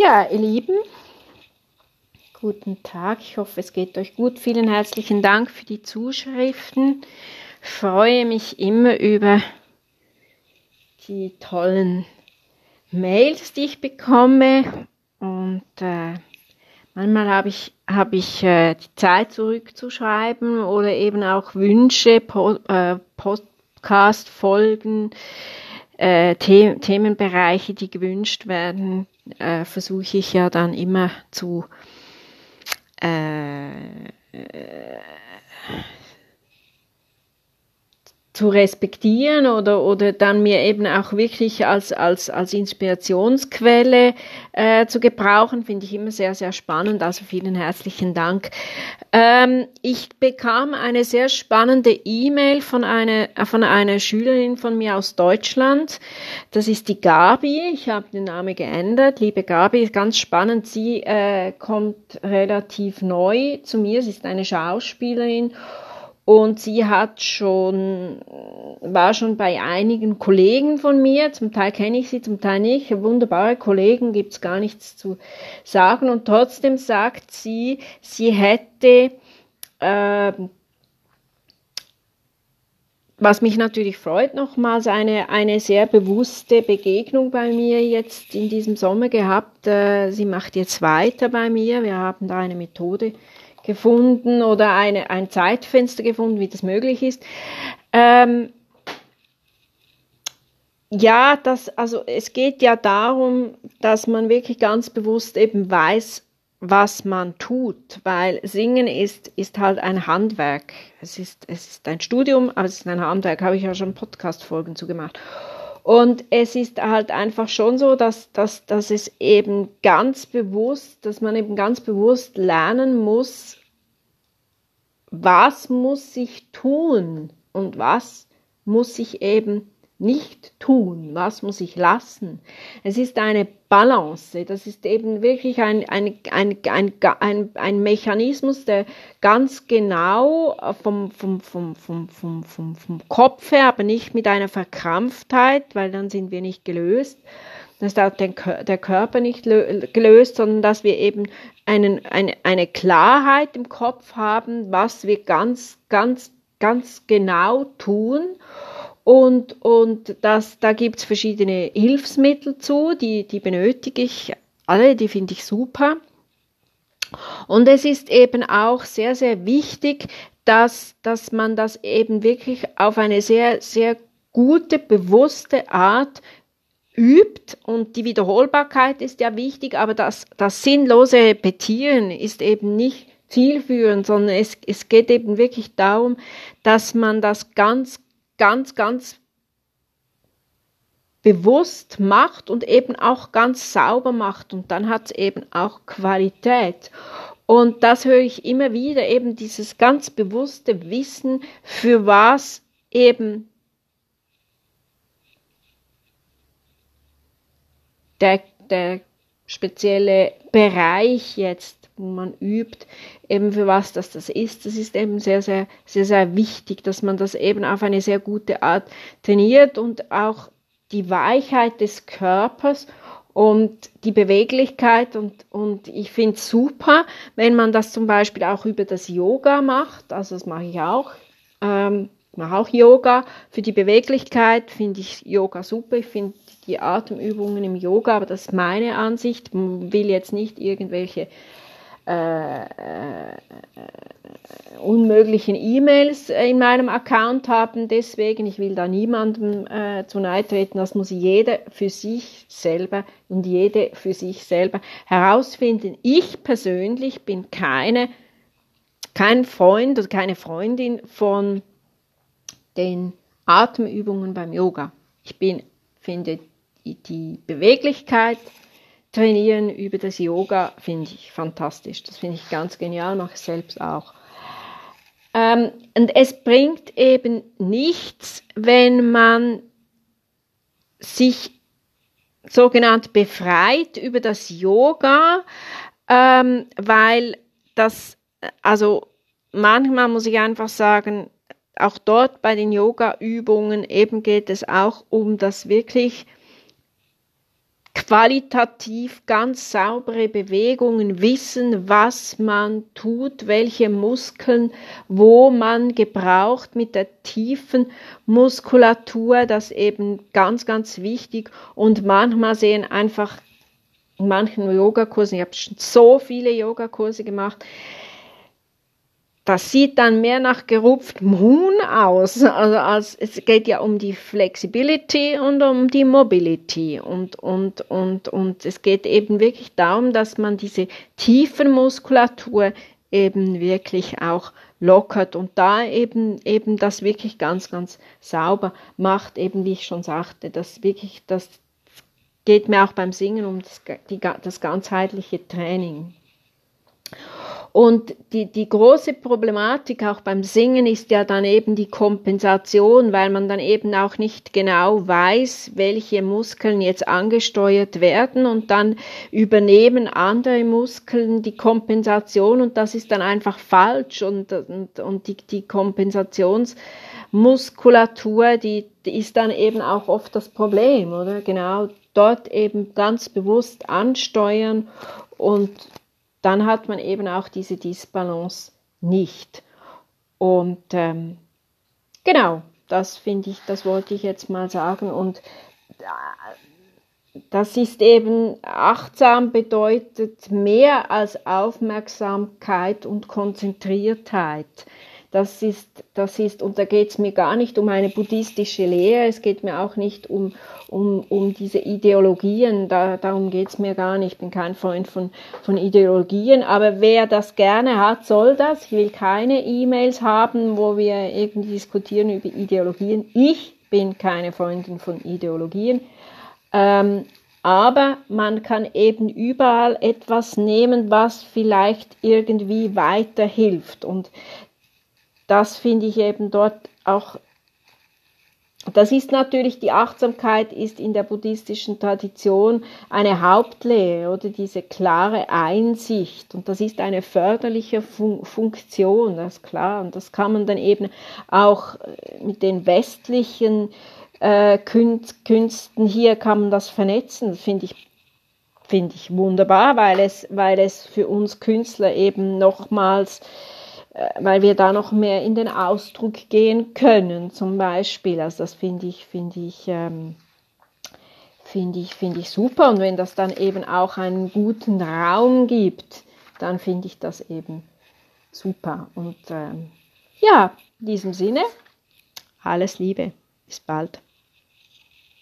Ja, ihr Lieben, guten Tag. Ich hoffe, es geht euch gut. Vielen herzlichen Dank für die Zuschriften. Ich freue mich immer über die tollen Mails, die ich bekomme. Und äh, manchmal habe ich, hab ich äh, die Zeit zurückzuschreiben oder eben auch Wünsche, po, äh, Podcast-Folgen, äh, The Themenbereiche, die gewünscht werden, äh, versuche ich ja dann immer zu äh, zu respektieren oder, oder dann mir eben auch wirklich als, als, als Inspirationsquelle äh, zu gebrauchen, finde ich immer sehr, sehr spannend. Also vielen herzlichen Dank. Ähm, ich bekam eine sehr spannende E-Mail von einer, von einer Schülerin von mir aus Deutschland. Das ist die Gabi. Ich habe den Namen geändert. Liebe Gabi, ganz spannend. Sie äh, kommt relativ neu zu mir. Sie ist eine Schauspielerin und sie hat schon, war schon bei einigen Kollegen von mir, zum Teil kenne ich sie, zum Teil nicht, wunderbare Kollegen, gibt's gar nichts zu sagen. Und trotzdem sagt sie, sie hätte, äh, was mich natürlich freut, nochmals eine, eine sehr bewusste Begegnung bei mir jetzt in diesem Sommer gehabt. Äh, sie macht jetzt weiter bei mir. Wir haben da eine Methode gefunden oder eine, ein Zeitfenster gefunden, wie das möglich ist. Ähm, ja, das, also es geht ja darum, dass man wirklich ganz bewusst eben weiß, was man tut, weil Singen ist, ist halt ein Handwerk. Es ist, es ist ein Studium, aber es ist ein Handwerk, habe ich ja schon Podcast-Folgen zu gemacht. Und es ist halt einfach schon so, dass, dass, dass es eben ganz bewusst, dass man eben ganz bewusst lernen muss, was muss ich tun und was muss ich eben nicht tun, was muss ich lassen. Es ist eine Balance, das ist eben wirklich ein, ein, ein, ein, ein, ein Mechanismus, der ganz genau vom, vom, vom, vom, vom, vom, vom Kopf her, aber nicht mit einer Verkrampftheit, weil dann sind wir nicht gelöst, dass da der Körper nicht gelöst, sondern dass wir eben einen, eine, eine Klarheit im Kopf haben, was wir ganz, ganz, ganz genau tun. Und, und das, da gibt's verschiedene Hilfsmittel zu, die, die benötige ich alle, die finde ich super. Und es ist eben auch sehr, sehr wichtig, dass, dass man das eben wirklich auf eine sehr, sehr gute, bewusste Art übt und die Wiederholbarkeit ist ja wichtig, aber das, das sinnlose Repetieren ist eben nicht zielführend, sondern es, es geht eben wirklich darum, dass man das ganz, ganz, ganz bewusst macht und eben auch ganz sauber macht und dann hat es eben auch Qualität. Und das höre ich immer wieder, eben dieses ganz bewusste Wissen, für was eben der, der spezielle Bereich jetzt, wo man übt, eben für was das das ist, das ist eben sehr, sehr, sehr, sehr wichtig, dass man das eben auf eine sehr gute Art trainiert und auch die Weichheit des Körpers und die Beweglichkeit und, und ich finde es super, wenn man das zum Beispiel auch über das Yoga macht, also das mache ich auch, ähm, mache auch Yoga. Für die Beweglichkeit finde ich Yoga super. Ich finde die Atemübungen im Yoga, aber das ist meine Ansicht. Will jetzt nicht irgendwelche äh, äh, unmöglichen E-Mails in meinem Account haben. Deswegen, ich will da niemandem äh, zu nahe treten. Das muss jeder für sich selber und jede für sich selber herausfinden. Ich persönlich bin keine, kein Freund oder keine Freundin von den Atemübungen beim Yoga. Ich bin, finde die Beweglichkeit trainieren über das Yoga finde ich fantastisch. Das finde ich ganz genial, mache ich selbst auch. Ähm, und es bringt eben nichts, wenn man sich sogenannt befreit über das Yoga, ähm, weil das, also manchmal muss ich einfach sagen, auch dort bei den Yoga-Übungen eben geht es auch um das wirklich qualitativ ganz saubere Bewegungen, wissen, was man tut, welche Muskeln, wo man gebraucht mit der tiefen Muskulatur, das eben ganz, ganz wichtig. Und manchmal sehen einfach in manchen Yogakursen, ich habe schon so viele Yogakurse gemacht, das sieht dann mehr nach gerupftem Huhn aus. Also als, es geht ja um die Flexibility und um die Mobility. Und, und, und, und es geht eben wirklich darum, dass man diese Muskulatur eben wirklich auch lockert und da eben, eben das wirklich ganz, ganz sauber macht, eben wie ich schon sagte, das wirklich, das geht mir auch beim Singen um das, die, das ganzheitliche Training. Und die, die große Problematik auch beim Singen ist ja dann eben die Kompensation, weil man dann eben auch nicht genau weiß, welche Muskeln jetzt angesteuert werden und dann übernehmen andere Muskeln die Kompensation und das ist dann einfach falsch und, und, und die, die Kompensationsmuskulatur, die, die ist dann eben auch oft das Problem, oder? Genau dort eben ganz bewusst ansteuern und dann hat man eben auch diese Disbalance nicht. Und ähm, genau, das finde ich, das wollte ich jetzt mal sagen. Und äh, das ist eben achtsam bedeutet mehr als Aufmerksamkeit und Konzentriertheit. Das ist, das ist, und da geht es mir gar nicht um eine buddhistische Lehre, es geht mir auch nicht um, um, um diese Ideologien, da, darum geht es mir gar nicht, ich bin kein Freund von, von Ideologien, aber wer das gerne hat, soll das. Ich will keine E-Mails haben, wo wir irgendwie diskutieren über Ideologien. Ich bin keine Freundin von Ideologien. Ähm, aber man kann eben überall etwas nehmen, was vielleicht irgendwie weiterhilft. Und das finde ich eben dort auch, das ist natürlich, die Achtsamkeit ist in der buddhistischen Tradition eine Hauptlehre oder diese klare Einsicht. Und das ist eine förderliche Fun Funktion, das ist klar. Und das kann man dann eben auch äh, mit den westlichen äh, Künsten hier kann man das vernetzen, finde ich finde ich wunderbar, weil es, weil es für uns Künstler eben nochmals weil wir da noch mehr in den Ausdruck gehen können, zum Beispiel. Also das finde ich, finde ich, ähm, finde ich, finde ich super. Und wenn das dann eben auch einen guten Raum gibt, dann finde ich das eben super. Und ähm, ja, in diesem Sinne, alles Liebe. Bis bald.